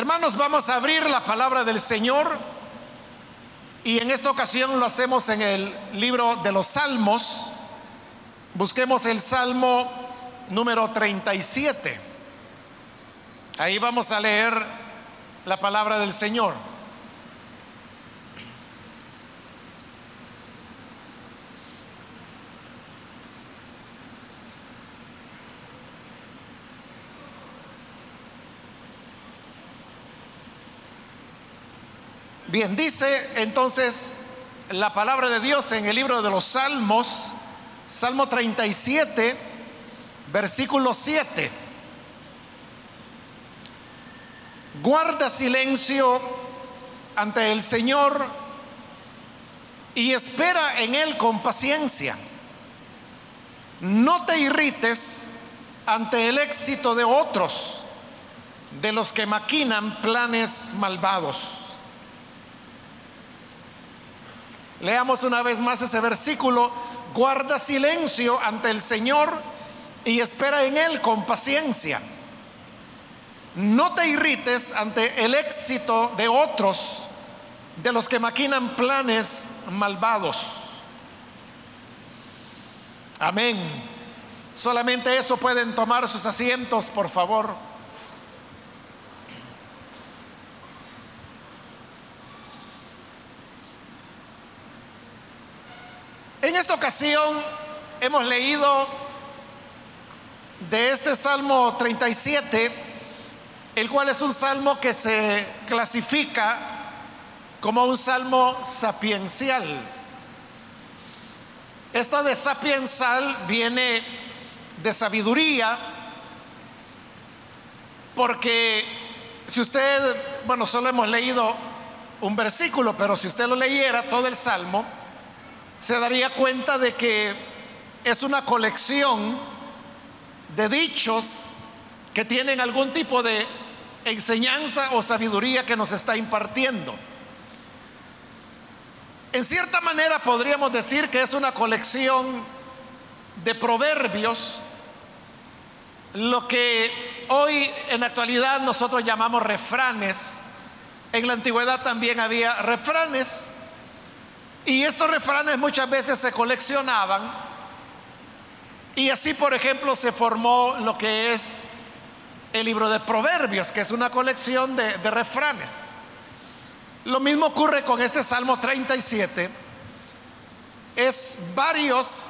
Hermanos, vamos a abrir la palabra del Señor y en esta ocasión lo hacemos en el libro de los Salmos. Busquemos el Salmo número 37. Ahí vamos a leer la palabra del Señor. Bien, dice entonces la palabra de Dios en el libro de los Salmos, Salmo 37, versículo 7. Guarda silencio ante el Señor y espera en Él con paciencia. No te irrites ante el éxito de otros, de los que maquinan planes malvados. Leamos una vez más ese versículo. Guarda silencio ante el Señor y espera en Él con paciencia. No te irrites ante el éxito de otros, de los que maquinan planes malvados. Amén. Solamente eso pueden tomar sus asientos, por favor. En esta ocasión hemos leído de este Salmo 37, el cual es un salmo que se clasifica como un salmo sapiencial. Esta de sapiensal viene de sabiduría, porque si usted, bueno, solo hemos leído un versículo, pero si usted lo leyera todo el salmo, se daría cuenta de que es una colección de dichos que tienen algún tipo de enseñanza o sabiduría que nos está impartiendo. En cierta manera podríamos decir que es una colección de proverbios, lo que hoy en la actualidad nosotros llamamos refranes. En la antigüedad también había refranes y estos refranes muchas veces se coleccionaban y así, por ejemplo, se formó lo que es el libro de Proverbios, que es una colección de, refranes. Lo mismo ocurre con este Salmo 37. Es varios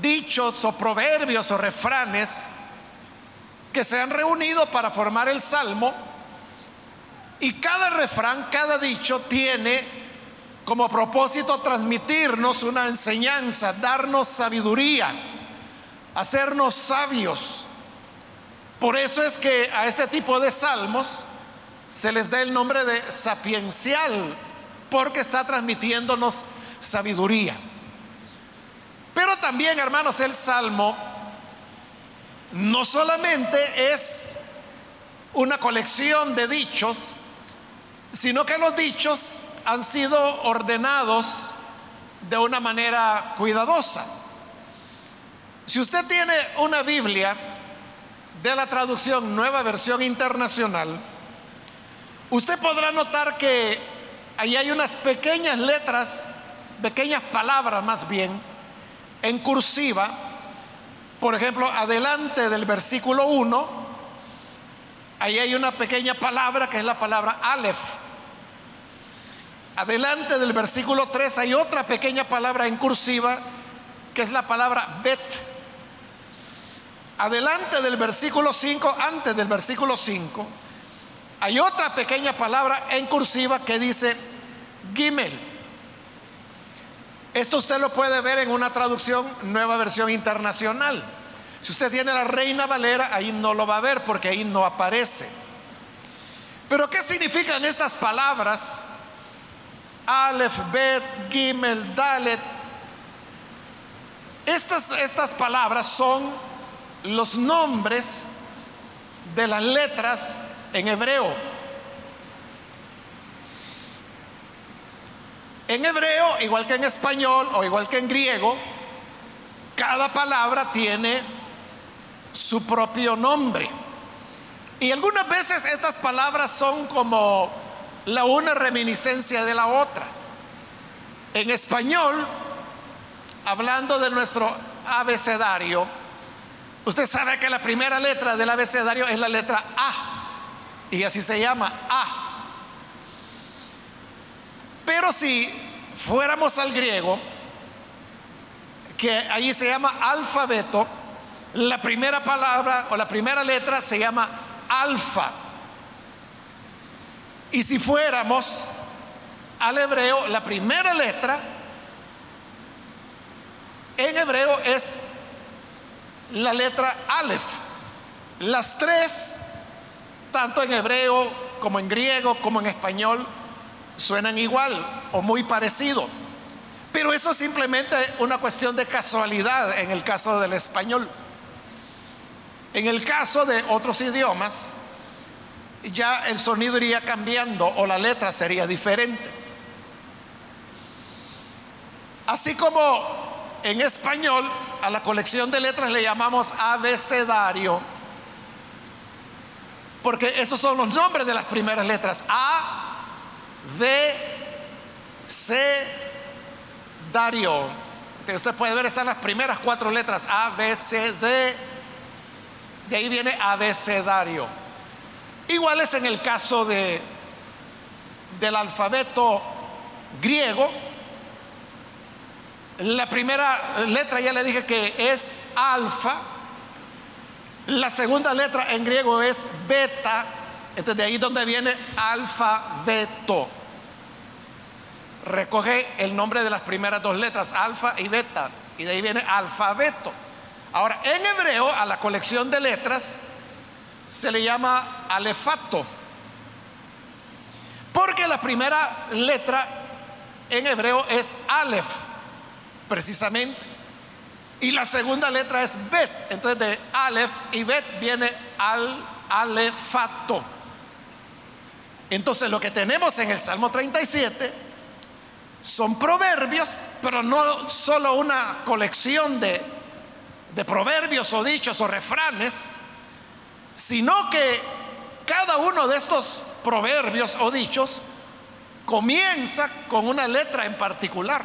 dichos o proverbios o refranes que se han reunido para formar el Salmo y cada refrán, cada dicho tiene como propósito transmitirnos una enseñanza, darnos sabiduría, hacernos sabios. Por eso es que a este tipo de salmos se les da el nombre de sapiencial, porque está transmitiéndonos sabiduría. Pero también, hermanos, el salmo no solamente es una colección de dichos, sino que los dichos han sido ordenados de una manera cuidadosa. Si usted tiene una Biblia de la traducción Nueva Versión Internacional, usted podrá notar que ahí hay unas pequeñas letras, pequeñas palabras más bien, en cursiva. Por ejemplo, adelante del versículo 1, ahí hay una pequeña palabra que es la palabra Aleph Adelante del versículo 3 hay otra pequeña palabra en cursiva que es la palabra bet. Adelante del versículo 5, antes del versículo 5, hay otra pequeña palabra en cursiva que dice gimel. Esto usted lo puede ver en una traducción, nueva versión internacional. Si usted tiene la Reina Valera, ahí no lo va a ver porque ahí no aparece. Pero ¿qué significan estas palabras? Aleph, Bet, Gimel, Dalet. Estas, estas palabras son los nombres de las letras en hebreo. En hebreo, igual que en español o igual que en griego, cada palabra tiene su propio nombre. Y algunas veces estas palabras son como la una reminiscencia de la otra. En español, hablando de nuestro abecedario, usted sabe que la primera letra del abecedario es la letra A, y así se llama A. Pero si fuéramos al griego, que allí se llama alfabeto, la primera palabra o la primera letra se llama alfa. Y si fuéramos al hebreo, la primera letra en hebreo es la letra Aleph. Las tres, tanto en hebreo como en griego como en español, suenan igual o muy parecido. Pero eso es simplemente una cuestión de casualidad en el caso del español. En el caso de otros idiomas, ya el sonido iría cambiando o la letra sería diferente. Así como en español a la colección de letras le llamamos abecedario, porque esos son los nombres de las primeras letras. A, B, C, Dario. Usted puede ver, están las primeras cuatro letras, A, B, C, D, de ahí viene abecedario. Igual es en el caso de, del alfabeto griego. La primera letra ya le dije que es alfa. La segunda letra en griego es beta. Entonces de ahí donde viene alfabeto. Recoge el nombre de las primeras dos letras, alfa y beta. Y de ahí viene alfabeto. Ahora, en hebreo, a la colección de letras se le llama alefato, porque la primera letra en hebreo es alef, precisamente, y la segunda letra es bet. Entonces, de alef y bet viene al alefato. Entonces, lo que tenemos en el Salmo 37 son proverbios, pero no solo una colección de de proverbios o dichos o refranes, sino que cada uno de estos proverbios o dichos comienza con una letra en particular.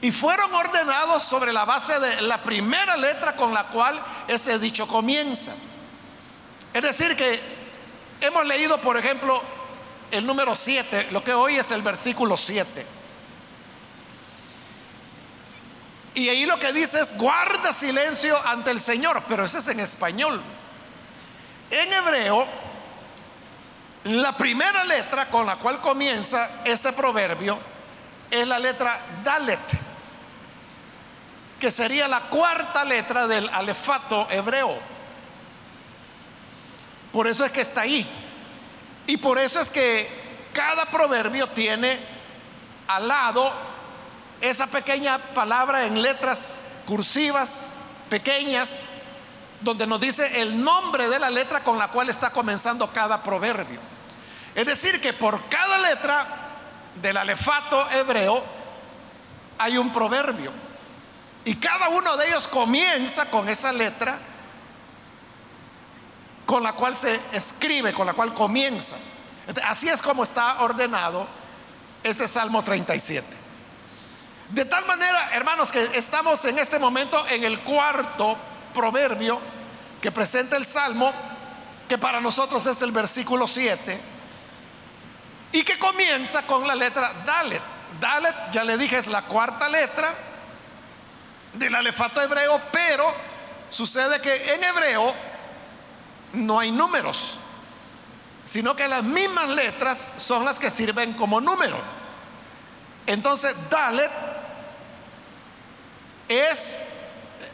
Y fueron ordenados sobre la base de la primera letra con la cual ese dicho comienza. Es decir, que hemos leído, por ejemplo, el número 7, lo que hoy es el versículo 7. Y ahí lo que dice es, guarda silencio ante el Señor, pero ese es en español. En hebreo, la primera letra con la cual comienza este proverbio es la letra Dalet, que sería la cuarta letra del alefato hebreo. Por eso es que está ahí. Y por eso es que cada proverbio tiene al lado esa pequeña palabra en letras cursivas, pequeñas, donde nos dice el nombre de la letra con la cual está comenzando cada proverbio. Es decir, que por cada letra del alefato hebreo hay un proverbio. Y cada uno de ellos comienza con esa letra con la cual se escribe, con la cual comienza. Así es como está ordenado este Salmo 37. De tal manera, hermanos, que estamos en este momento en el cuarto proverbio que presenta el Salmo, que para nosotros es el versículo 7, y que comienza con la letra Dalet. Dalet, ya le dije, es la cuarta letra del alefato hebreo, pero sucede que en hebreo no hay números, sino que las mismas letras son las que sirven como número. Entonces, Dalet es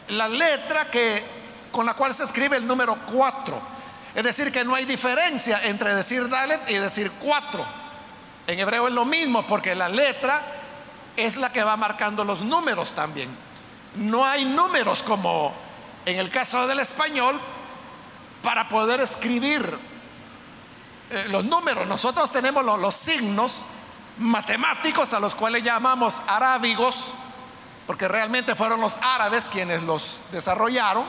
la letra que, con la cual se escribe el número 4. Es decir, que no hay diferencia entre decir Dalet y decir 4. En hebreo es lo mismo porque la letra es la que va marcando los números también. No hay números como en el caso del español para poder escribir eh, los números. Nosotros tenemos los signos matemáticos a los cuales llamamos arábigos porque realmente fueron los árabes quienes los desarrollaron.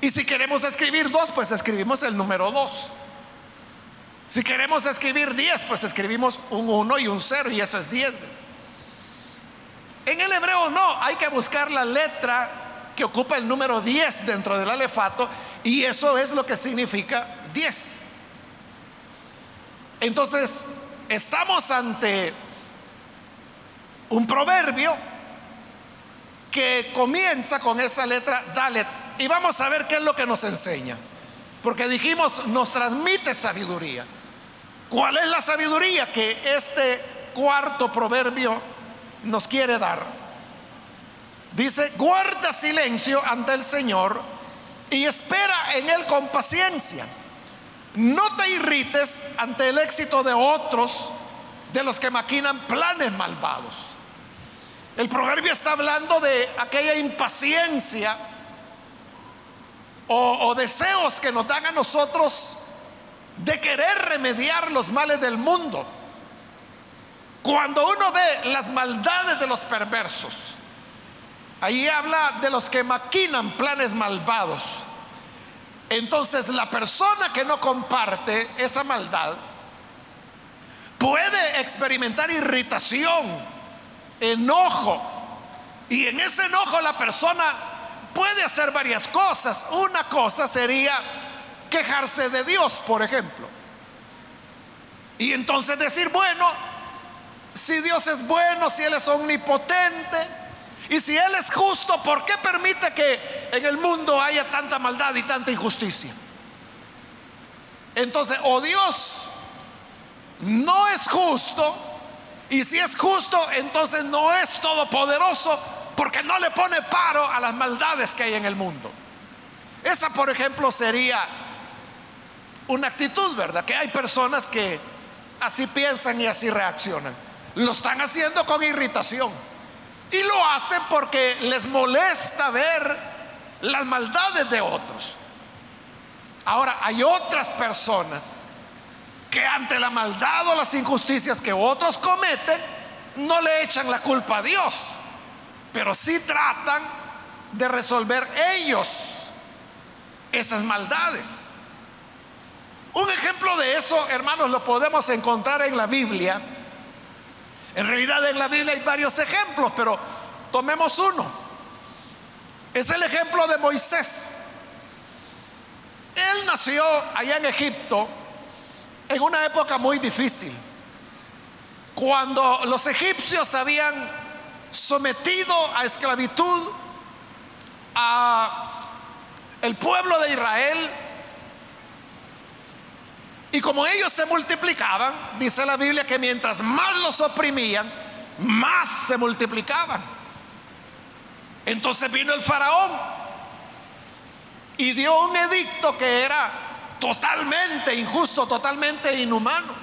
Y si queremos escribir dos, pues escribimos el número dos. Si queremos escribir diez, pues escribimos un uno y un cero y eso es diez. En el hebreo no, hay que buscar la letra que ocupa el número 10 dentro del alefato y eso es lo que significa 10. Entonces, estamos ante un proverbio que comienza con esa letra Dalet y vamos a ver qué es lo que nos enseña. Porque dijimos, nos transmite sabiduría. ¿Cuál es la sabiduría que este cuarto proverbio nos quiere dar? Dice, guarda silencio ante el Señor y espera en Él con paciencia. No te irrites ante el éxito de otros, de los que maquinan planes malvados. El proverbio está hablando de aquella impaciencia o, deseos que nos dan a nosotros de querer remediar los males del mundo. Cuando uno ve las maldades de los perversos, ahí habla de los que maquinan planes malvados. Entonces la persona que no comparte esa maldad puede experimentar irritación, enojo, y en ese enojo la persona puede hacer varias cosas. Una cosa sería quejarse de Dios, por ejemplo. Y entonces decir, bueno, si Dios es bueno, si Él es omnipotente, y si Él es justo, ¿por qué permite que en el mundo haya tanta maldad y tanta injusticia? Entonces, o Dios no es justo, y si es justo, entonces no es todopoderoso, porque no le pone paro a las maldades que hay en el mundo. Esa, por ejemplo, sería una actitud, ¿verdad? Que hay personas que así piensan y así reaccionan. Lo están haciendo con irritación. Y lo hacen porque les molesta ver las maldades de otros. Ahora, hay otras personas que ante la maldad o las injusticias que otros cometen, no le echan la culpa a Dios pero sí tratan de resolver ellos esas maldades. Un ejemplo de eso, hermanos, lo podemos encontrar en la Biblia. En realidad en la Biblia hay varios ejemplos, pero tomemos uno. Es el ejemplo de Moisés. Él nació allá en Egipto en una época muy difícil, cuando los egipcios habían sometido a esclavitud a el pueblo de Israel. Y como ellos se multiplicaban, dice la Biblia que mientras más los oprimían, más se multiplicaban. Entonces vino el faraón y dio un edicto que era totalmente injusto, totalmente inhumano.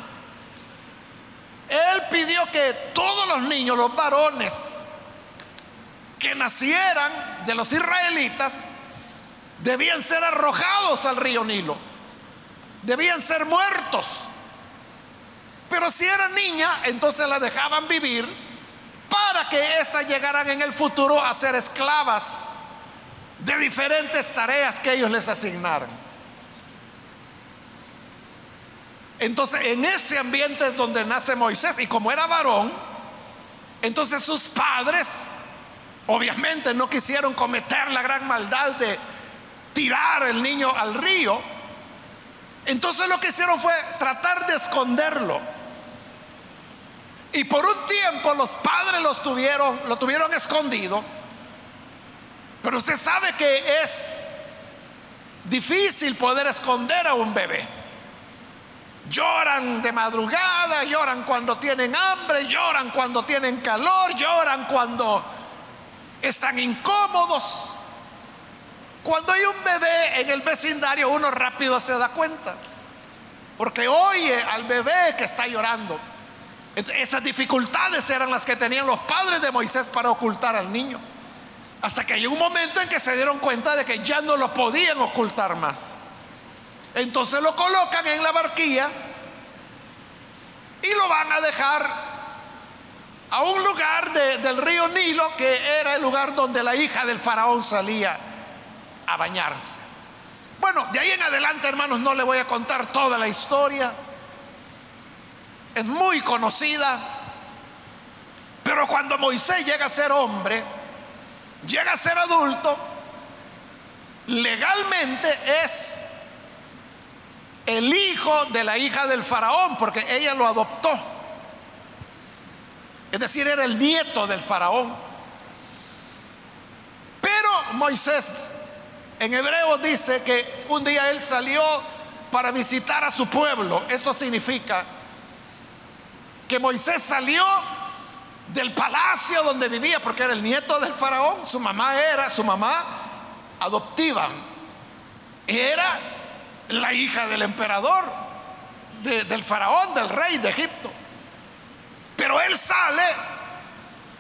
Él pidió que todos los niños, los varones que nacieran de los israelitas, debían ser arrojados al río Nilo, debían ser muertos. Pero si era niña, entonces la dejaban vivir para que éstas llegaran en el futuro a ser esclavas de diferentes tareas que ellos les asignaran. Entonces, en ese ambiente es donde nace Moisés. Y como era varón, entonces sus padres obviamente no quisieron cometer la gran maldad de tirar el niño al río. Entonces lo que hicieron fue tratar de esconderlo. Y por un tiempo los padres los tuvieron, lo tuvieron escondido. Pero usted sabe que es difícil poder esconder a un bebé. Lloran de madrugada, lloran cuando tienen hambre, lloran cuando tienen calor, lloran cuando están incómodos. Cuando hay un bebé en el vecindario, uno rápido se da cuenta, porque oye al bebé que está llorando. Esas dificultades eran las que tenían los padres de Moisés para ocultar al niño. Hasta que hay un momento en que se dieron cuenta de que ya no lo podían ocultar más. Entonces lo colocan en la barquilla y lo van a dejar a un lugar del río Nilo que era el lugar donde la hija del faraón salía a bañarse. Bueno, de ahí en adelante, hermanos, no le voy a contar toda la historia. Es muy conocida. Pero cuando Moisés llega a ser hombre, llega a ser adulto, legalmente es el hijo de la hija del faraón, porque ella lo adoptó. Es decir, era el nieto del faraón. Pero Moisés en hebreo dice que un día él salió para visitar a su pueblo. Esto significa que Moisés salió del palacio donde vivía, porque era el nieto del faraón, su mamá era, su mamá adoptiva, era la hija del emperador, del faraón, del rey de Egipto. Pero él sale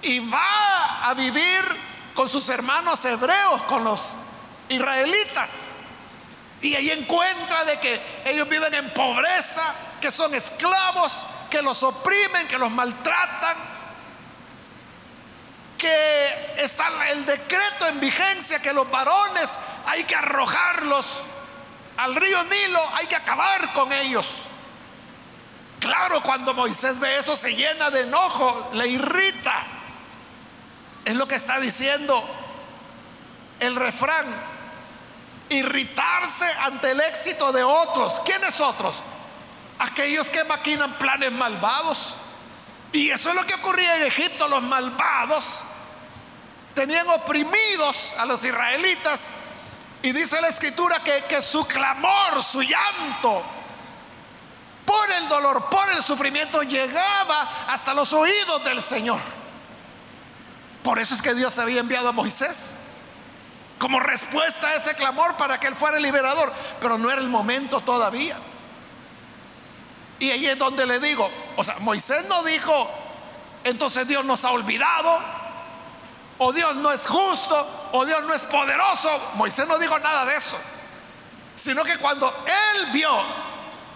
y va a vivir con sus hermanos hebreos, con los israelitas. Y ahí encuentra de que ellos viven en pobreza, que son esclavos, que los oprimen, que los maltratan, que está el decreto en vigencia que los varones hay que arrojarlos al río Nilo, hay que acabar con ellos. Claro, cuando Moisés ve eso se llena de enojo, le irrita. Es lo que está diciendo el refrán. Irritarse ante el éxito de otros. ¿Quiénes otros? Aquellos que maquinan planes malvados. Y eso es lo que ocurría en Egipto. Los malvados tenían oprimidos a los israelitas. Y dice la escritura que, que su clamor, su llanto, por el dolor, por el sufrimiento, llegaba hasta los oídos del Señor. Por eso es que Dios había enviado a Moisés como respuesta a ese clamor para que él fuera el liberador, pero no era el momento todavía. Y ahí es donde le digo, o sea, Moisés no dijo, entonces Dios nos ha olvidado, o Dios no es justo, o Dios no es poderoso. Moisés no dijo nada de eso, sino que cuando él vio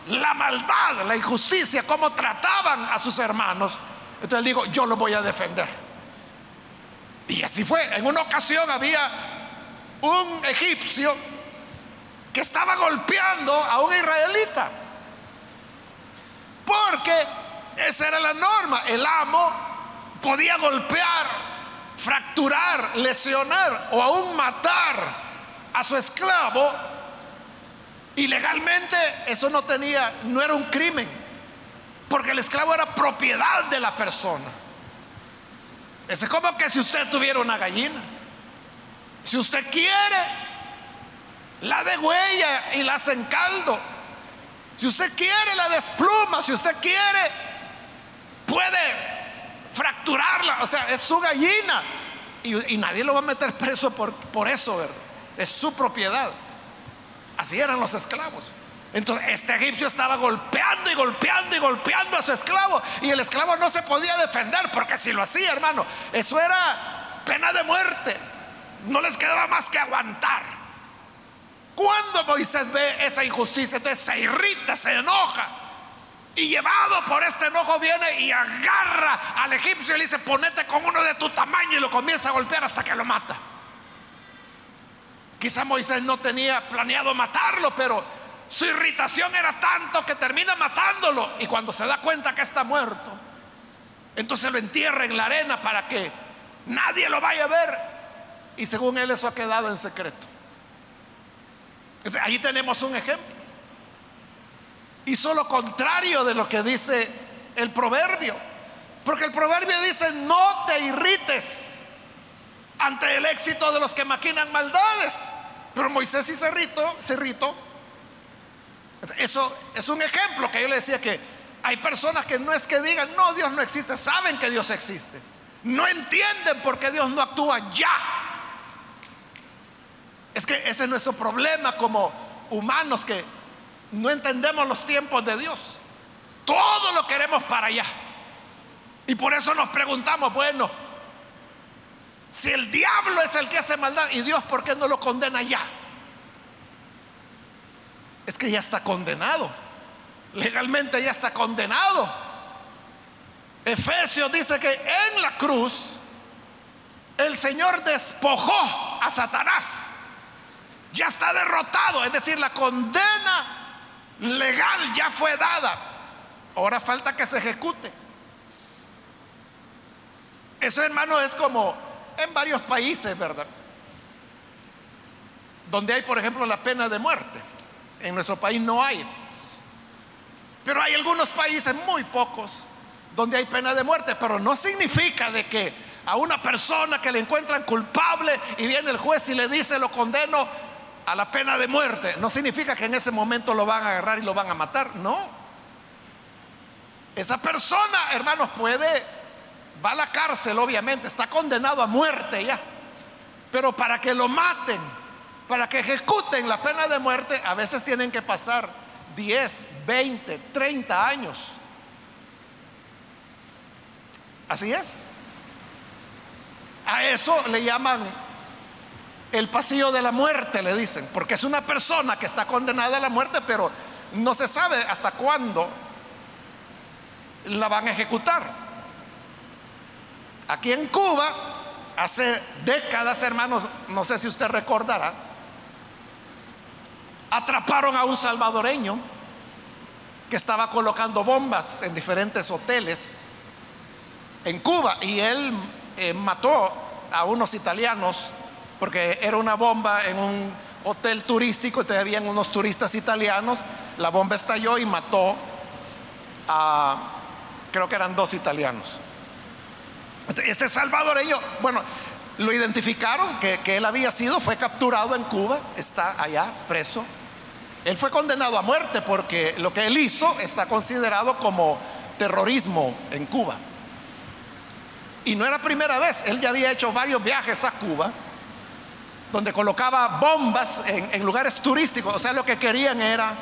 la maldad, la injusticia, cómo trataban a sus hermanos. Entonces digo, yo lo voy a defender. Y así fue. En una ocasión había un egipcio que estaba golpeando a un israelita. Porque esa era la norma. El amo podía golpear, fracturar, lesionar o aún matar a su esclavo y legalmente eso no tenía, no era un crimen, porque el esclavo era propiedad de la persona. Es como que si usted tuviera una gallina, si usted quiere, la degüella y la hace en caldo. Si usted quiere, la despluma. Si usted quiere, puede fracturarla. O sea, es su gallina. Y, nadie lo va a meter preso por, por eso, ¿verdad? Es su propiedad. Así eran los esclavos. Entonces este egipcio estaba golpeando y golpeando y golpeando a su esclavo y el esclavo no se podía defender porque si lo hacía, hermano, eso era pena de muerte. No les quedaba más que aguantar. Cuando Moisés ve esa injusticia, entonces se irrita, se enoja. Y llevado por este enojo viene y agarra al egipcio y le dice, ponete con uno de tu tamaño y lo comienza a golpear hasta que lo mata. Quizá Moisés no tenía planeado matarlo, pero su irritación era tanto que termina matándolo. Y cuando se da cuenta que está muerto, entonces lo entierra en la arena para que nadie lo vaya a ver. Y según él eso ha quedado en secreto. Ahí tenemos un ejemplo. Hizo lo contrario de lo que dice el proverbio. Porque el proverbio dice, no te irrites ante el éxito de los que maquinan maldades. Pero Moisés y Cerrito, Cerrito, eso es un ejemplo que yo le decía que hay personas que no es que digan, no, Dios no existe, saben que Dios existe. No entienden por qué Dios no actúa ya. Es que ese es nuestro problema como humanos que no entendemos los tiempos de Dios. Todo lo queremos para allá. Y por eso nos preguntamos, bueno, si el diablo es el que hace maldad, ¿y Dios por qué no lo condena ya? Es que ya está condenado. Legalmente ya está condenado. Efesios dice que en la cruz el Señor despojó a Satanás. ya está derrotado, es decir, la condena legal ya fue dada. Ahora falta que se ejecute. Eso, hermano, es como en varios países, ¿verdad? Donde hay, por ejemplo, la pena de muerte. En nuestro país no hay. Pero hay algunos países, muy pocos, donde hay pena de muerte, pero no significa de que a una persona que le encuentran culpable y viene el juez y le dice lo condeno a la pena de muerte, no significa que en ese momento lo van a agarrar y lo van a matar, no. Esa persona, hermanos, puede, va a la cárcel, obviamente, está condenado a muerte ya, pero para que lo maten, para que ejecuten la pena de muerte, a veces tienen que pasar 10, 20, 30 años. Así es. A eso le llaman el pasillo de la muerte, le dicen, porque es una persona que está condenada a la muerte, pero no se sabe hasta cuándo la van a ejecutar. Aquí en Cuba, hace décadas, hermanos, no sé si usted recordará, atraparon a un salvadoreño que estaba colocando bombas en diferentes hoteles en Cuba y él eh, mató a unos italianos porque era una bomba en un hotel turístico, y habían unos turistas italianos, la bomba estalló y mató a, creo que eran dos italianos. Este salvadoreño, bueno, lo identificaron que, que él había sido, fue capturado en Cuba, está allá preso. Él fue condenado a muerte porque lo que él hizo está considerado como terrorismo en Cuba. Y no era primera vez, él ya había hecho varios viajes a Cuba, donde colocaba bombas en, lugares turísticos. O sea, lo que querían era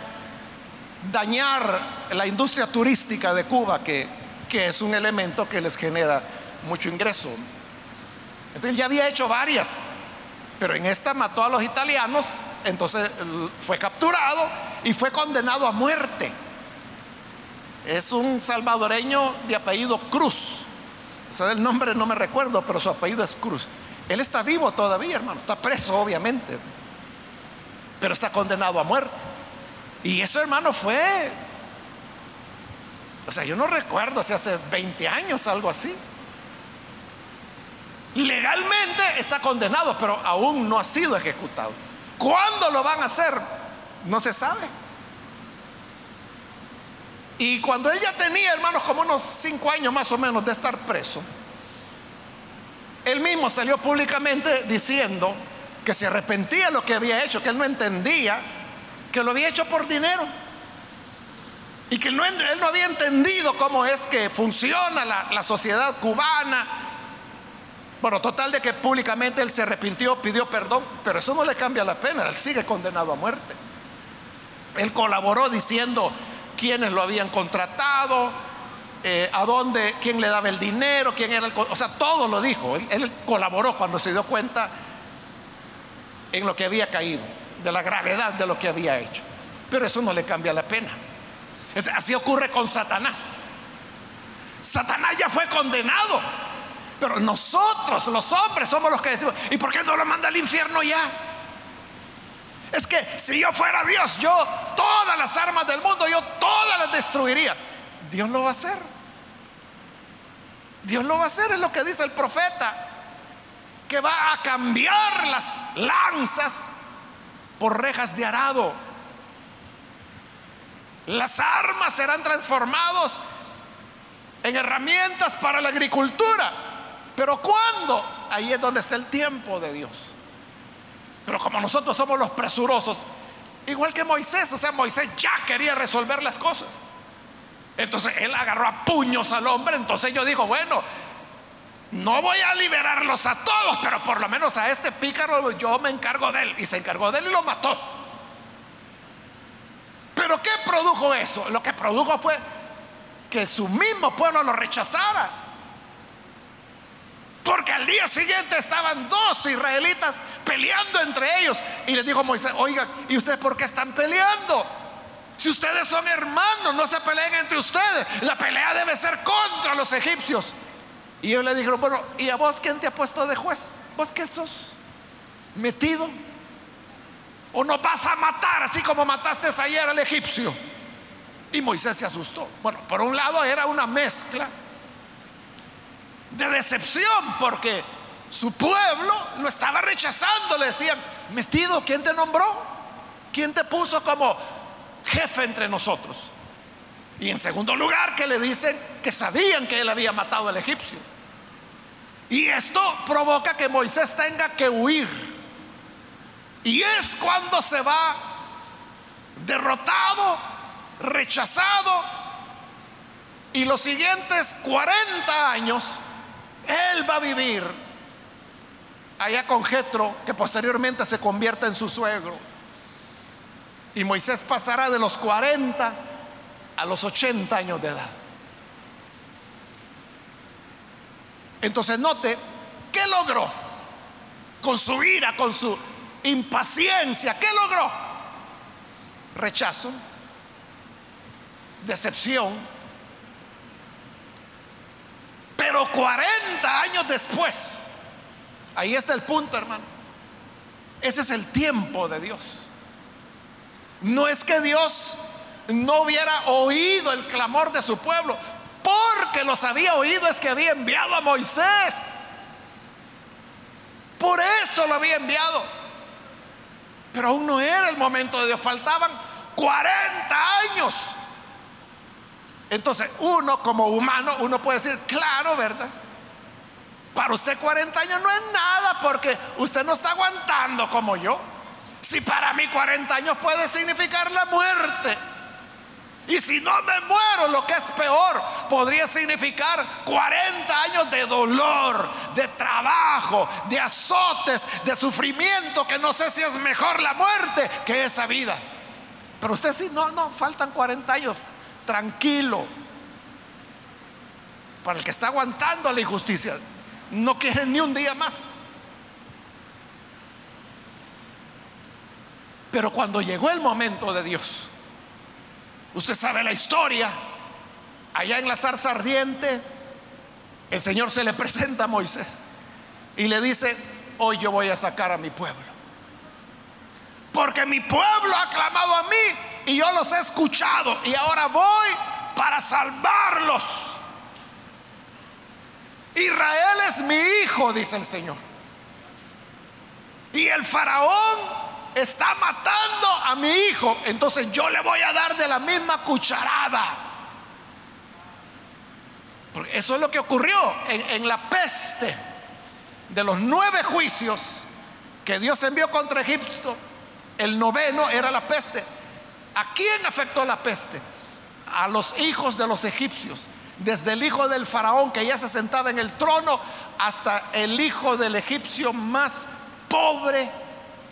dañar la industria turística de Cuba, que, es un elemento que les genera mucho ingreso. Entonces ya había hecho varias, pero en esta mató a los italianos, entonces fue capturado y fue condenado a muerte. Es un salvadoreño de apellido Cruz. O sea, el nombre no me recuerdo, pero su apellido es Cruz. Él está vivo todavía, hermano. Está preso, obviamente. Pero está condenado a muerte. Y eso, hermano, fue... O sea, yo no recuerdo si hace 20 años, algo así. Legalmente está condenado, pero aún no ha sido ejecutado. ¿Cuándo lo van a hacer? No se sabe. Y cuando él ya tenía, hermanos, como unos cinco años más o menos de estar preso, él mismo salió públicamente diciendo que se arrepentía de lo que había hecho, que él no entendía que lo había hecho por dinero. Y que él no había entendido cómo es que funciona la, la sociedad cubana. Bueno, total de que públicamente él se arrepintió, pidió perdón, pero eso no le cambia la pena, él sigue condenado a muerte. Él colaboró diciendo, quiénes lo habían contratado, eh, a dónde, quién le daba el dinero, quién era el... O sea, todo lo dijo. Él, colaboró cuando se dio cuenta en lo que había caído, de la gravedad de lo que había hecho. Pero eso no le cambia la pena. Así ocurre con Satanás. Satanás ya fue condenado. Pero nosotros, los hombres, somos los que decimos, ¿y por qué no lo manda al infierno ya? Es que si yo fuera Dios, yo todas las armas del mundo, yo todas las destruiría. Dios lo va a hacer. Dios lo va a hacer, es lo que dice el profeta, que va a cambiar las lanzas por rejas de arado. Las armas serán transformados en herramientas para la agricultura. Pero ¿cuándo? Ahí es donde está el tiempo de Dios. Pero como nosotros somos los presurosos, igual que Moisés, o sea, Moisés ya quería resolver las cosas. Entonces él agarró a puños al hombre, entonces yo digo, bueno, no voy a liberarlos a todos, pero por lo menos a este pícaro yo me encargo de él. Y se encargó de él y lo mató. Pero ¿qué produjo eso? Lo que produjo fue que su mismo pueblo lo rechazara. Porque al día siguiente estaban dos israelitas peleando entre ellos. Y les dijo Moisés, oigan, ¿y ustedes por qué están peleando? Si ustedes son hermanos, no se peleen entre ustedes. La pelea debe ser contra los egipcios. Y ellos le dijeron, bueno, ¿y a vos quién te ha puesto de juez? ¿Vos qué sos? Metido. o nos vas a matar así como mataste ayer al egipcio. Y Moisés se asustó. Bueno, por un lado era una mezcla de decepción porque su pueblo lo estaba rechazando. Le decían, metido, ¿quién te nombró? ¿Quién te puso como jefe entre nosotros? Y en segundo lugar, que le dicen que sabían que él había matado al egipcio. Y esto provoca que Moisés tenga que huir. Y es cuando se va derrotado, rechazado. Y los siguientes 40 años, él va a vivir allá con Jetro, que posteriormente se convierte en su suegro. Y Moisés pasará de los 40 a los 80 años de edad. Entonces note, ¿qué logró? Con su ira, con su impaciencia, ¿qué logró? Rechazo, decepción. Pero 40 años después, ahí está el punto, hermano. Ese es el tiempo de Dios. No es que Dios no hubiera oído el clamor de su pueblo, porque los había oído es que había enviado a Moisés. Por eso lo había enviado. Pero aún no era el momento de Dios, faltaban 40 años. Entonces, uno como humano, uno puede decir, claro, ¿verdad? Para usted 40 años no es nada porque usted no está aguantando como yo. Si para mí 40 años puede significar la muerte. Y si no me muero, lo que es peor, podría significar 40 años de dolor, de trabajo, de azotes, de sufrimiento, que no sé si es mejor la muerte que esa vida. Pero usted sí, no, no, faltan 40 años, tranquilo. Para el que está aguantando la injusticia, no quiere ni un día más. Pero cuando llegó el momento de Dios, Usted sabe la historia. Allá en la zarza ardiente, el Señor se le presenta a Moisés y le dice, hoy yo voy a sacar a mi pueblo. Porque mi pueblo ha clamado a mí y yo los he escuchado y ahora voy para salvarlos. Israel es mi hijo, dice el Señor. Y el faraón está matando a mi hijo, entonces yo le voy a dar de la misma cucharada. Porque eso es lo que ocurrió en, la peste de los nueve juicios que Dios envió contra Egipto. El noveno era la peste. ¿A quién afectó la peste? A los hijos de los egipcios. Desde el hijo del faraón que ya se sentaba en el trono hasta el hijo del egipcio más pobre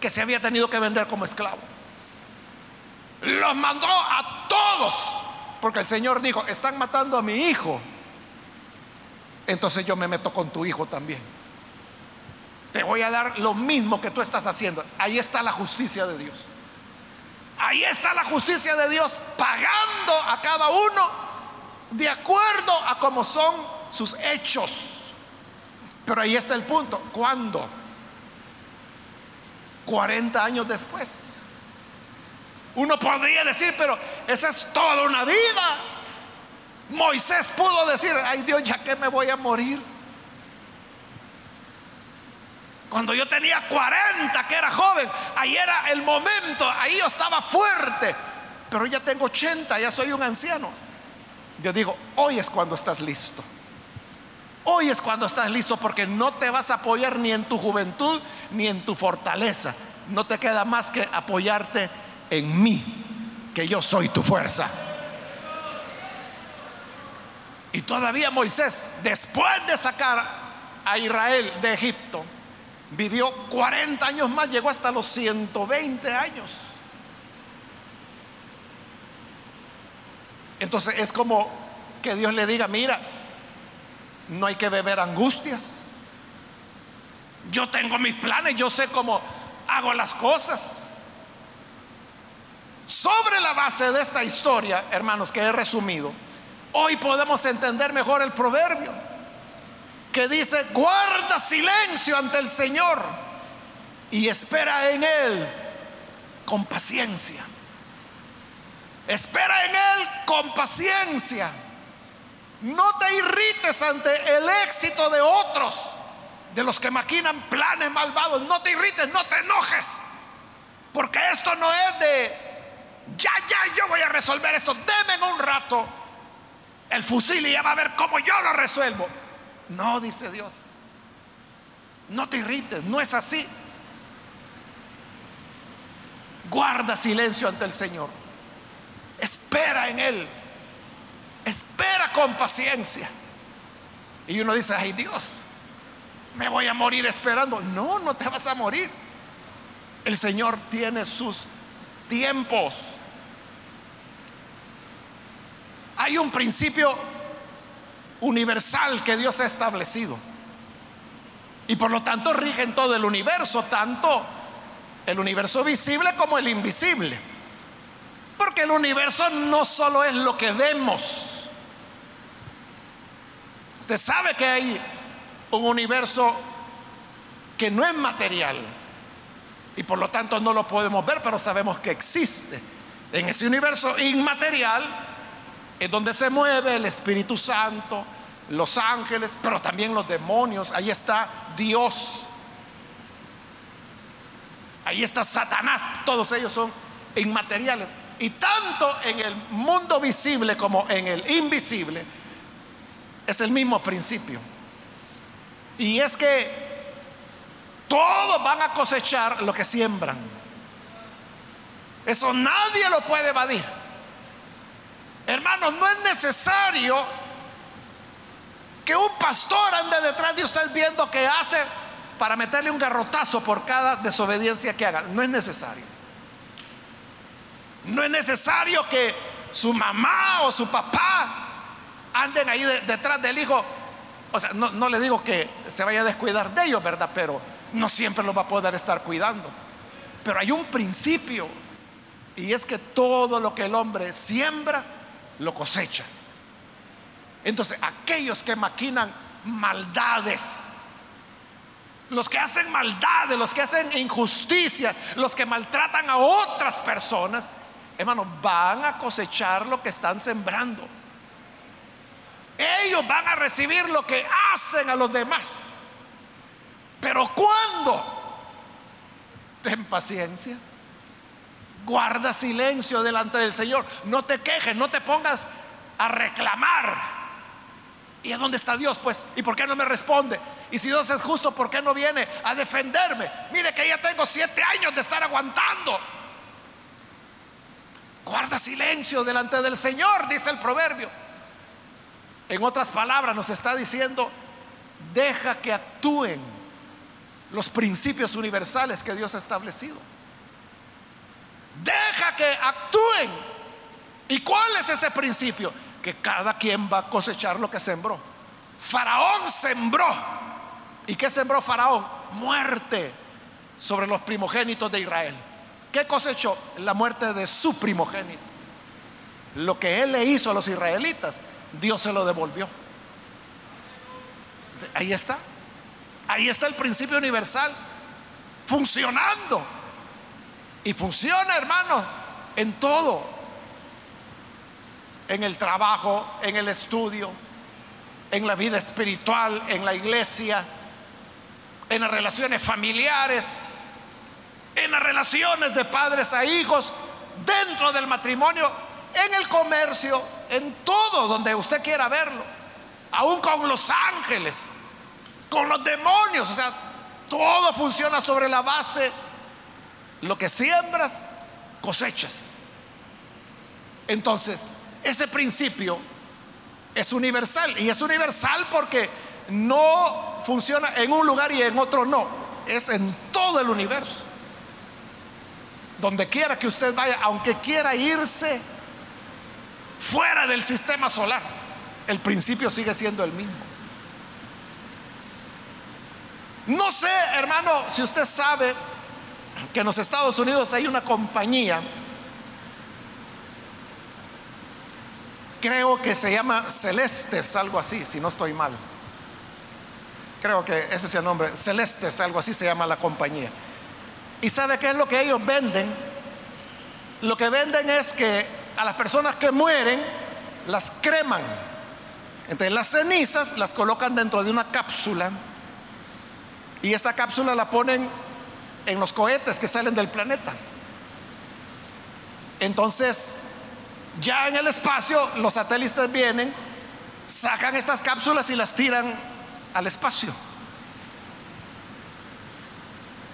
que se había tenido que vender como esclavo. Los mandó a todos, porque el Señor dijo, están matando a mi hijo. Entonces yo me meto con tu hijo también. Te voy a dar lo mismo que tú estás haciendo. Ahí está la justicia de Dios. Ahí está la justicia de Dios pagando a cada uno de acuerdo a cómo son sus hechos. Pero ahí está el punto. ¿Cuándo? 40 años después. Uno podría decir, pero esa es toda una vida. Moisés pudo decir, ay Dios, ya que me voy a morir. Cuando yo tenía 40, que era joven, ahí era el momento, ahí yo estaba fuerte. Pero ya tengo 80, ya soy un anciano. Yo digo, hoy es cuando estás listo. Hoy es cuando estás listo porque no te vas a apoyar ni en tu juventud ni en tu fortaleza. No te queda más que apoyarte en mí, que yo soy tu fuerza. Y todavía Moisés, después de sacar a Israel de Egipto, vivió 40 años más, llegó hasta los 120 años. Entonces es como que Dios le diga, mira, no hay que beber angustias. Yo tengo mis planes, yo sé cómo hago las cosas. Sobre la base de esta historia, hermanos, que he resumido, hoy podemos entender mejor el proverbio que dice, guarda silencio ante el Señor y espera en Él con paciencia. Espera en Él con paciencia. No te irrites ante el éxito de otros, de los que maquinan planes malvados. No te irrites, no te enojes. Porque esto no es de, ya, ya, yo voy a resolver esto. Deme un rato el fusil y ya va a ver cómo yo lo resuelvo. No, dice Dios. No te irrites, no es así. Guarda silencio ante el Señor. Espera en Él. Espera con paciencia. Y uno dice, ay Dios, me voy a morir esperando. No, no te vas a morir. El Señor tiene sus tiempos. Hay un principio universal que Dios ha establecido. Y por lo tanto rige en todo el universo, tanto el universo visible como el invisible. Porque el universo no solo es lo que vemos. Usted sabe que hay un universo que no es material y por lo tanto no lo podemos ver, pero sabemos que existe. En ese universo inmaterial es donde se mueve el Espíritu Santo, los ángeles, pero también los demonios. Ahí está Dios. Ahí está Satanás. Todos ellos son inmateriales. Y tanto en el mundo visible como en el invisible es el mismo principio. Y es que todos van a cosechar lo que siembran. Eso nadie lo puede evadir. Hermanos, no es necesario que un pastor ande detrás de usted viendo qué hace para meterle un garrotazo por cada desobediencia que haga. No es necesario. No es necesario que su mamá o su papá anden ahí detrás del hijo. O sea, no, no, le digo que se vaya a descuidar de ellos, ¿verdad? Pero no siempre lo va a poder estar cuidando. Pero hay un principio. Y es que todo lo que el hombre siembra, lo cosecha. Entonces, aquellos que maquinan maldades, los que hacen maldades, los que hacen injusticia, los que maltratan a otras personas, hermanos, van a cosechar lo que están sembrando. Ellos van a recibir lo que hacen a los demás. Pero cuando ten paciencia, guarda silencio delante del Señor, no te quejes, no te pongas a reclamar. ¿Y a dónde está Dios? Pues, ¿y por qué no me responde? Y si Dios es justo, ¿por qué no viene a defenderme? Mire que ya tengo siete años de estar aguantando. Guarda silencio delante del Señor, dice el proverbio. En otras palabras, nos está diciendo, deja que actúen los principios universales que Dios ha establecido. Deja que actúen. ¿Y cuál es ese principio? que cada quien va a cosechar lo que sembró. Faraón sembró. ¿Y qué sembró Faraón? Muerte sobre los primogénitos de Israel. ¿Qué cosechó? La muerte de su primogénito. Lo que él le hizo a los israelitas, Dios se lo devolvió. Ahí está. Ahí está el principio universal funcionando. Y funciona, hermano, en todo en el trabajo, en el estudio, en la vida espiritual, en la iglesia, en las relaciones familiares, en las relaciones de padres a hijos, dentro del matrimonio, en el comercio, en todo donde usted quiera verlo, aún con los ángeles, con los demonios, o sea, todo funciona sobre la base, lo que siembras, cosechas. Entonces, ese principio es universal. Y es universal porque no funciona en un lugar y en otro no, es en todo el universo. Donde quiera que usted vaya, aunque quiera irse fuera del sistema solar, el principio sigue siendo el mismo. No sé, hermano, si usted sabe que en los Estados Unidos hay una compañía Creo que se llama Celestes, algo así, si no estoy mal. Creo que ese es el nombre. Celestes, algo así se llama la compañía. ¿Y sabe qué es lo que ellos venden? lo que venden es que a las personas que mueren las creman. Entonces las cenizas las colocan dentro de una cápsula y esta cápsula la ponen en los cohetes que salen del planeta. Entonces, ya en el espacio los satélites vienen, sacan estas cápsulas y las tiran al espacio.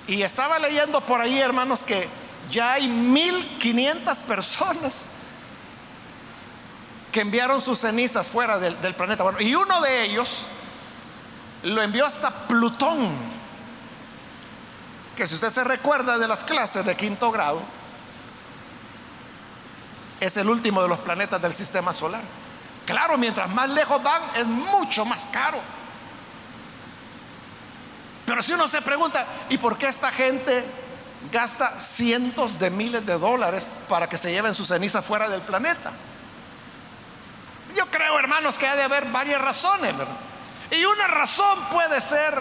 Y estaba leyendo por ahí, hermanos, que ya hay 1500 personas que enviaron sus cenizas fuera del, planeta. Y uno de ellos lo envió hasta Plutón, que si usted se recuerda de las clases de quinto grado, es el último de los planetas del sistema solar. Claro, mientras más lejos van, es mucho más caro. Pero si uno se pregunta, ¿y por qué esta gente gasta cientos de miles de dólares para que se lleven su ceniza fuera del planeta? Yo creo, hermanos, que ha de haber varias razones. Y una razón puede ser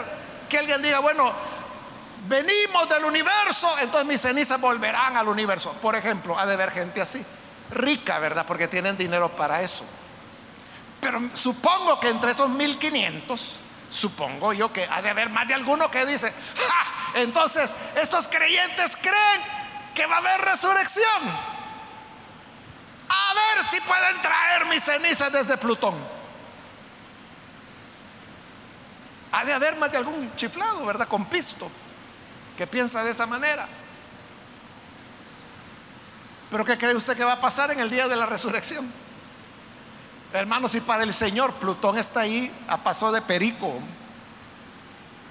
que alguien diga, bueno, venimos del universo, entonces mis cenizas volverán al universo. Por ejemplo, ha de haber gente así, rica, ¿verdad? Porque tienen dinero para eso. Pero supongo que entre esos 1500, supongo yo que ha de haber más de alguno que dice. Entonces, estos creyentes creen que va a haber resurrección. A ver si pueden traer mis cenizas desde Plutón. Ha de haber más de algún chiflado, ¿verdad? Con pisto, que piensa de esa manera. Pero ¿qué cree usted que va a pasar en el día de la resurrección? Hermanos, si para el Señor Plutón está ahí a paso de perico.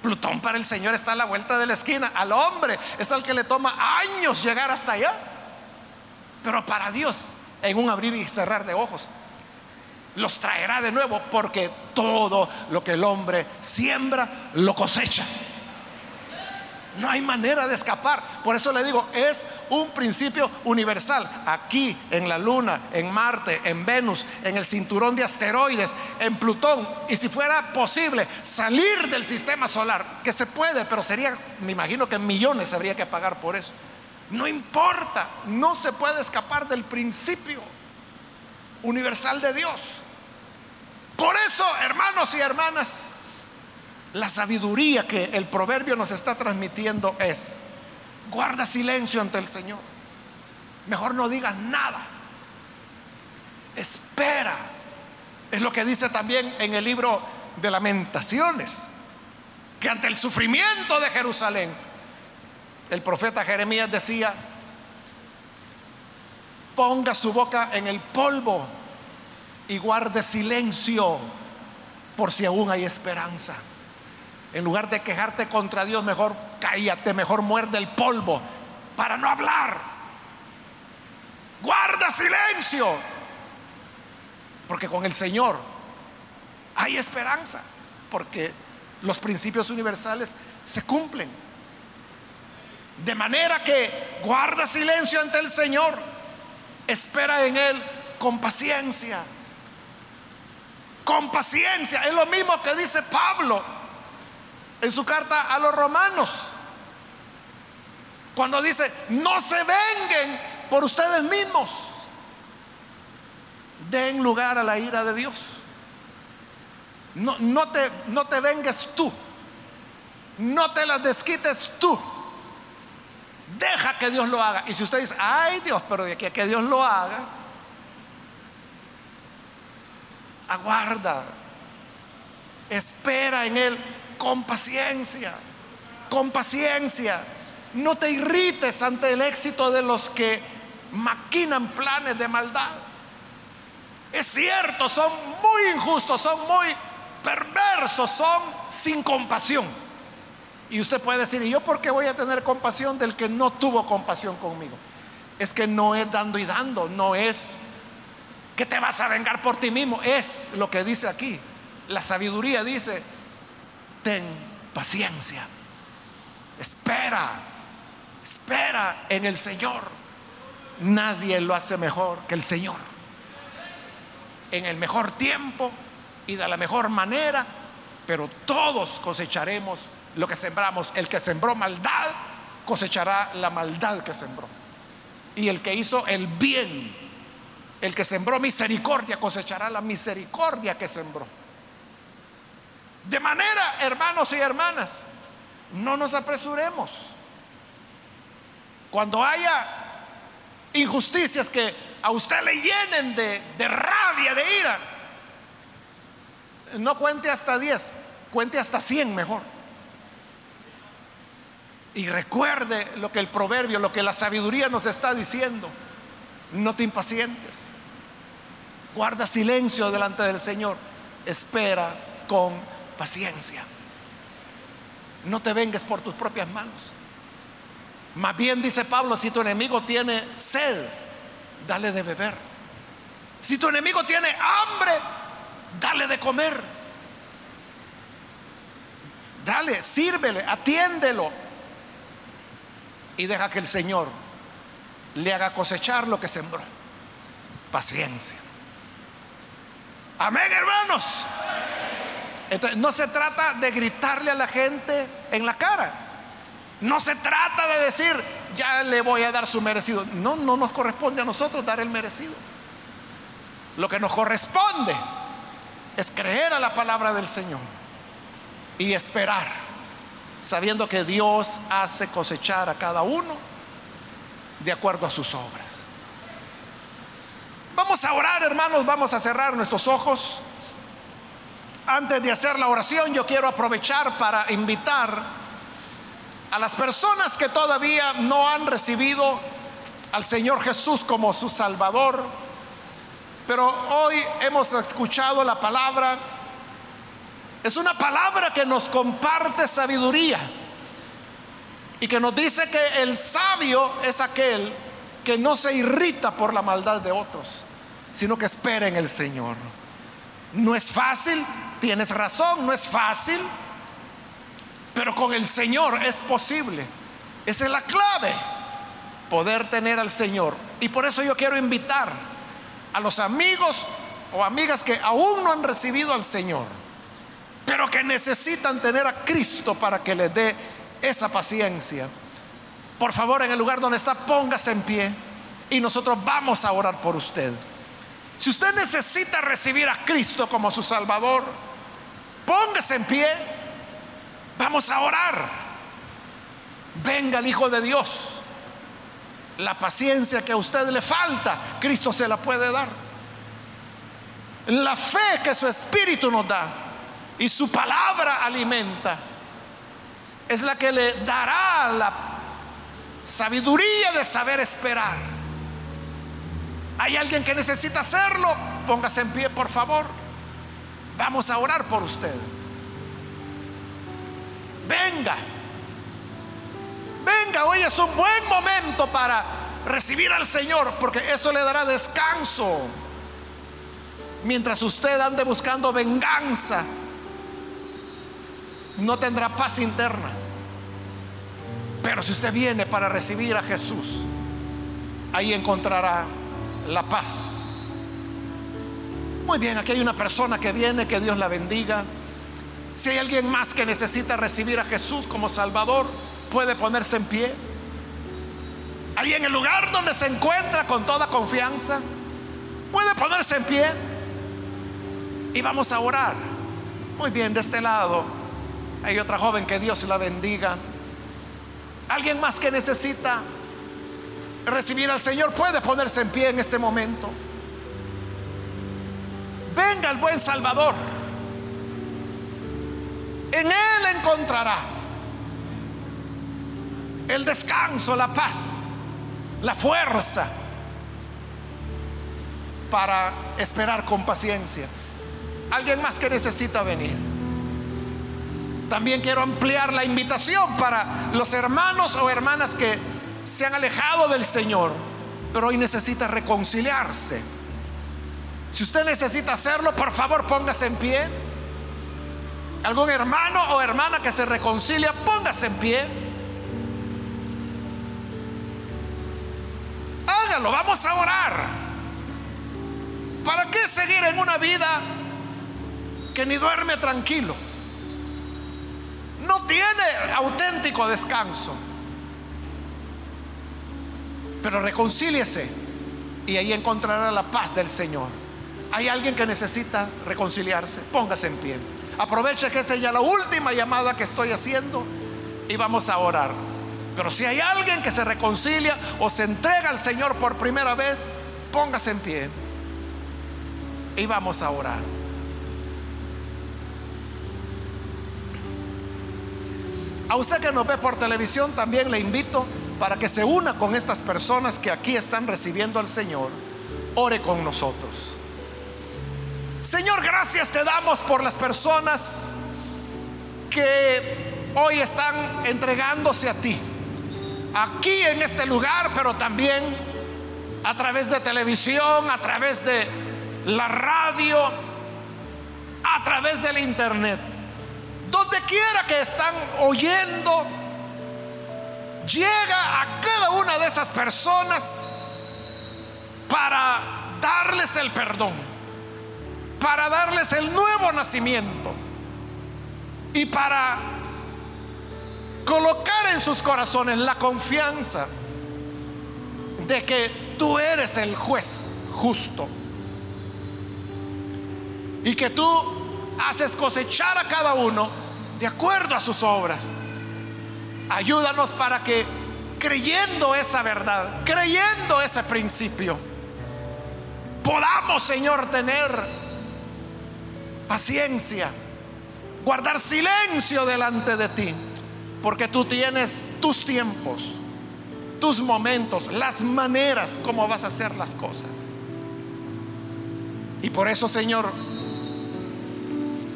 Plutón para el Señor está a la vuelta de la esquina. Al hombre es al que le toma años llegar hasta allá. Pero para Dios en un abrir y cerrar de ojos. Los traerá de nuevo porque todo lo que el hombre siembra lo cosecha. No hay manera de escapar. Por eso le digo, es un principio universal. Aquí, en la Luna, en Marte, en Venus, en el cinturón de asteroides, en Plutón. Y si fuera posible salir del sistema solar, que se puede, pero sería, me imagino que millones habría que pagar por eso. No importa, no se puede escapar del principio universal de Dios. Por eso, hermanos y hermanas, la sabiduría que el proverbio nos está transmitiendo es, guarda silencio ante el Señor. Mejor no digas nada. Espera. Es lo que dice también en el libro de lamentaciones, que ante el sufrimiento de Jerusalén, el profeta Jeremías decía, ponga su boca en el polvo y guarde silencio por si aún hay esperanza. En lugar de quejarte contra Dios, mejor cállate, mejor muerde el polvo para no hablar. Guarda silencio. Porque con el Señor hay esperanza, porque los principios universales se cumplen. De manera que guarda silencio ante el Señor, espera en Él con paciencia. Con paciencia. Es lo mismo que dice Pablo en su carta a los romanos. Cuando dice, no se venguen por ustedes mismos. Den lugar a la ira de Dios. No, no, te, no te vengues tú. No te las desquites tú Deja que Dios lo haga. Y si usted dice, ay Dios, pero de aquí que Dios lo haga, aguarda, espera en Él con paciencia, con paciencia. No te irrites ante el éxito de los que maquinan planes de maldad. Es cierto, son muy injustos, son muy perversos, son sin compasión. Y usted puede decir, ¿y yo por qué voy a tener compasión del que no tuvo compasión conmigo? Es que no es dando y dando, no es que te vas a vengar por ti mismo, es lo que dice aquí. La sabiduría dice, ten paciencia, espera, espera en el Señor. Nadie lo hace mejor que el Señor. En el mejor tiempo y de la mejor manera, pero todos cosecharemos lo que sembramos. El que sembró maldad cosechará la maldad que sembró. Y el que hizo el bien, el que sembró misericordia, cosechará la misericordia que sembró. De manera, hermanos y hermanas, no nos apresuremos. Cuando haya injusticias que a usted le llenen de, de rabia, de ira, no cuente hasta 10, cuente hasta 100 mejor. Y recuerde lo que el proverbio, lo que la sabiduría nos está diciendo. No te impacientes. Guarda silencio delante del Señor. Espera con paciencia. No te vengues por tus propias manos. Más bien dice Pablo, si tu enemigo tiene sed, dale de beber. Si tu enemigo tiene hambre, dale de comer. Dale, sírvele, atiéndelo. Y deja que el Señor le haga cosechar lo que sembró. Paciencia. Amén, hermanos. Entonces, no se trata de gritarle a la gente en la cara. No se trata de decir, ya le voy a dar su merecido. No, no nos corresponde a nosotros dar el merecido. Lo que nos corresponde es creer a la palabra del Señor y esperar, sabiendo que Dios hace cosechar a cada uno de acuerdo a sus obras. Vamos a orar, hermanos, vamos a cerrar nuestros ojos. Antes de hacer la oración, yo quiero aprovechar para invitar a las personas que todavía no han recibido al Señor Jesús como su Salvador, pero hoy hemos escuchado la palabra. Es una palabra que nos comparte sabiduría y que nos dice que el sabio es aquel que no se irrita por la maldad de otros, sino que espera en el Señor. No es fácil, tienes razón, no es fácil, pero con el Señor es posible. Esa es la clave, poder tener al Señor. Y por eso yo quiero invitar a los amigos o amigas que aún no han recibido al Señor, pero que necesitan tener a Cristo para que les dé esa paciencia. Por favor, en el lugar donde está, póngase en pie y nosotros vamos a orar por usted. Si usted necesita recibir a Cristo como su Salvador, póngase en pie. Vamos a orar. Venga el Hijo de Dios. La paciencia que a usted le falta, Cristo se la puede dar. La fe que su Espíritu nos da y su palabra alimenta, es la que le dará la sabiduría de saber esperar. ¿Hay alguien que necesita hacerlo? Póngase en pie, por favor. Vamos a orar por usted. Venga. Venga, hoy es un buen momento para recibir al Señor, porque eso le dará descanso. Mientras usted ande buscando venganza, no tendrá paz interna. Pero si usted viene para recibir a Jesús, ahí encontrará la paz. Muy bien, aquí hay una persona que viene, que Dios la bendiga. Si hay alguien más que necesita recibir a Jesús como Salvador, puede ponerse en pie. Ahí en el lugar donde se encuentra con toda confianza, puede ponerse en pie. Y vamos a orar. Muy bien, de este lado hay otra joven que Dios la bendiga. Alguien más que necesita recibir al Señor puede ponerse en pie en este momento. Venga el buen Salvador. En Él encontrará el descanso, la paz, la fuerza para esperar con paciencia. Alguien más que necesita venir. También quiero ampliar la invitación para los hermanos o hermanas que se han alejado del Señor, pero hoy necesita reconciliarse. Si usted necesita hacerlo, por favor póngase en pie. Algún hermano o hermana que se reconcilia, póngase en pie. Hágalo, vamos a orar. ¿Para qué seguir en una vida que ni duerme tranquilo? Tiene auténtico descanso. Pero reconcíliese y ahí encontrará la paz del Señor. Hay alguien que necesita reconciliarse, póngase en pie. Aproveche que esta es ya la última llamada que estoy haciendo y vamos a orar. Pero si hay alguien que se reconcilia o se entrega al Señor por primera vez, póngase en pie y vamos a orar. A usted que nos ve por televisión también le invito para que se una con estas personas que aquí están recibiendo al Señor. Ore con nosotros. Señor, gracias te damos por las personas que hoy están entregándose a ti. Aquí en este lugar, pero también a través de televisión, a través de la radio, a través del internet. Donde quiera que están oyendo, llega a cada una de esas personas para darles el perdón para darles el nuevo nacimiento y para colocar en sus corazones la confianza de que tú eres el juez justo y que tú haces cosechar a cada uno de acuerdo a sus obras. Ayúdanos para que creyendo esa verdad, creyendo ese principio, podamos, Señor, tener paciencia, guardar silencio delante de ti, porque tú tienes tus tiempos, tus momentos, las maneras como vas a hacer las cosas. Y por eso, Señor,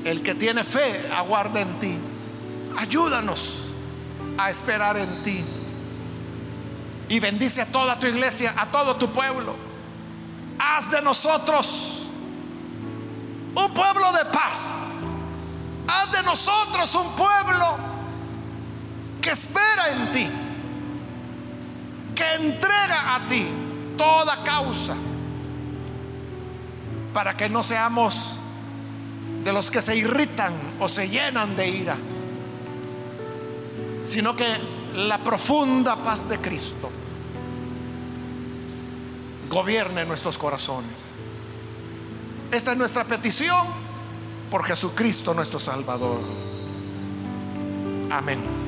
el que tiene fe aguarda en ti. Ayúdanos a esperar en ti. Y bendice a toda tu iglesia, a todo tu pueblo. Haz de nosotros un pueblo de paz. Haz de nosotros un pueblo que espera en ti, que entrega a ti toda causa, para que no seamos de los que se irritan o se llenan de ira, sino que la profunda paz de Cristo gobierne nuestros corazones. Esta es nuestra petición por Jesucristo nuestro Salvador. Amén.